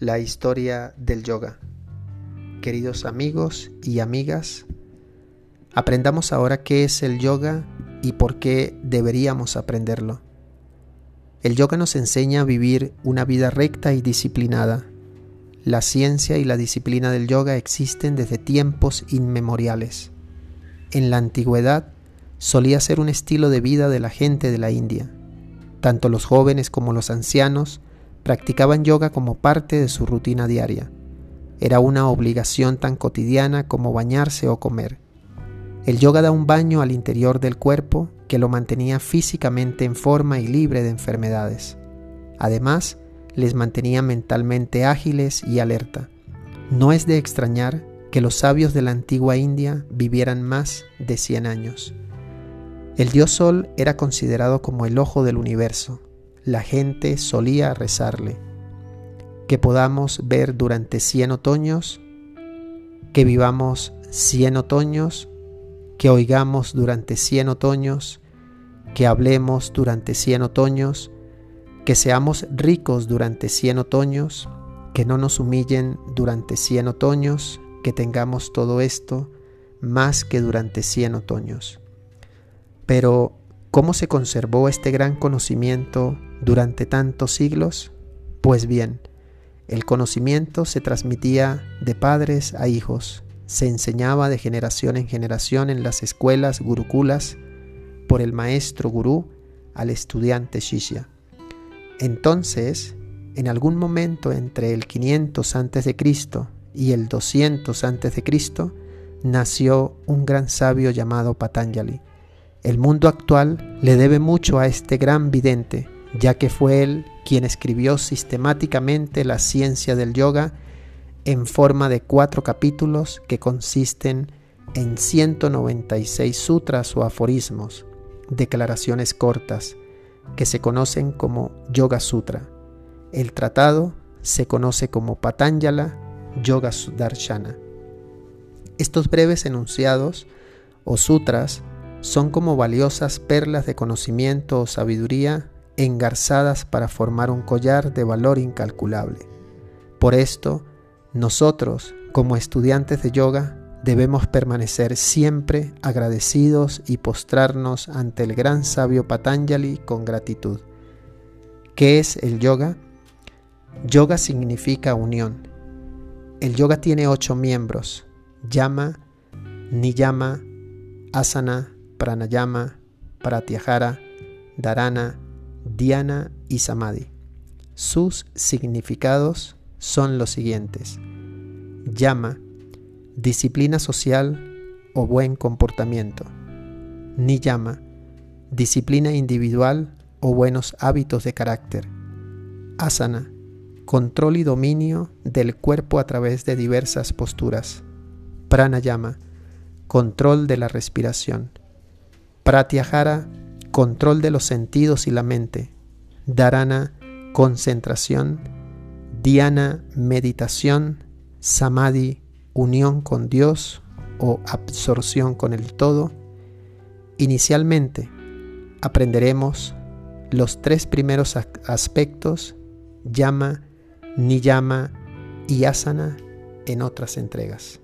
la historia del yoga. Queridos amigos y amigas, aprendamos ahora qué es el yoga y por qué deberíamos aprenderlo. El yoga nos enseña a vivir una vida recta y disciplinada. La ciencia y la disciplina del yoga existen desde tiempos inmemoriales. En la antigüedad solía ser un estilo de vida de la gente de la India. Tanto los jóvenes como los ancianos practicaban yoga como parte de su rutina diaria. Era una obligación tan cotidiana como bañarse o comer. El yoga da un baño al interior del cuerpo que lo mantenía físicamente en forma y libre de enfermedades. Además, les mantenía mentalmente ágiles y alerta. No es de extrañar que los sabios de la antigua India vivieran más de 100 años. El dios Sol era considerado como el ojo del universo. La gente solía rezarle. Que podamos ver durante 100 otoños, que vivamos 100 otoños, que oigamos durante 100 otoños, que hablemos durante 100 otoños, que seamos ricos durante 100 otoños, que no nos humillen durante 100 otoños, que tengamos todo esto más que durante 100 otoños. Pero, ¿cómo se conservó este gran conocimiento durante tantos siglos? Pues bien, el conocimiento se transmitía de padres a hijos, se enseñaba de generación en generación en las escuelas gurukulas por el maestro gurú al estudiante shishya. Entonces, en algún momento entre el 500 a.C. y el 200 a.C., nació un gran sabio llamado Patanjali el mundo actual le debe mucho a este gran vidente, ya que fue él quien escribió sistemáticamente la ciencia del yoga en forma de cuatro capítulos que consisten en 196 sutras o aforismos, declaraciones cortas, que se conocen como Yoga Sutra. El tratado se conoce como Patanjala Yoga Darshana. Estos breves enunciados o sutras son como valiosas perlas de conocimiento o sabiduría engarzadas para formar un collar de valor incalculable. Por esto, nosotros, como estudiantes de yoga, debemos permanecer siempre agradecidos y postrarnos ante el gran sabio Patanjali con gratitud. ¿Qué es el yoga? Yoga significa unión. El yoga tiene ocho miembros, yama, niyama, asana, pranayama, pratyahara, dharana, dhyana y samadhi. Sus significados son los siguientes. Yama, disciplina social o buen comportamiento. Niyama, disciplina individual o buenos hábitos de carácter. Asana, control y dominio del cuerpo a través de diversas posturas. Pranayama, control de la respiración. Pratyahara, control de los sentidos y la mente. Dharana, concentración. Dhyana, meditación. Samadhi, unión con Dios o absorción con el todo. Inicialmente, aprenderemos los tres primeros aspectos, llama, niyama y asana en otras entregas.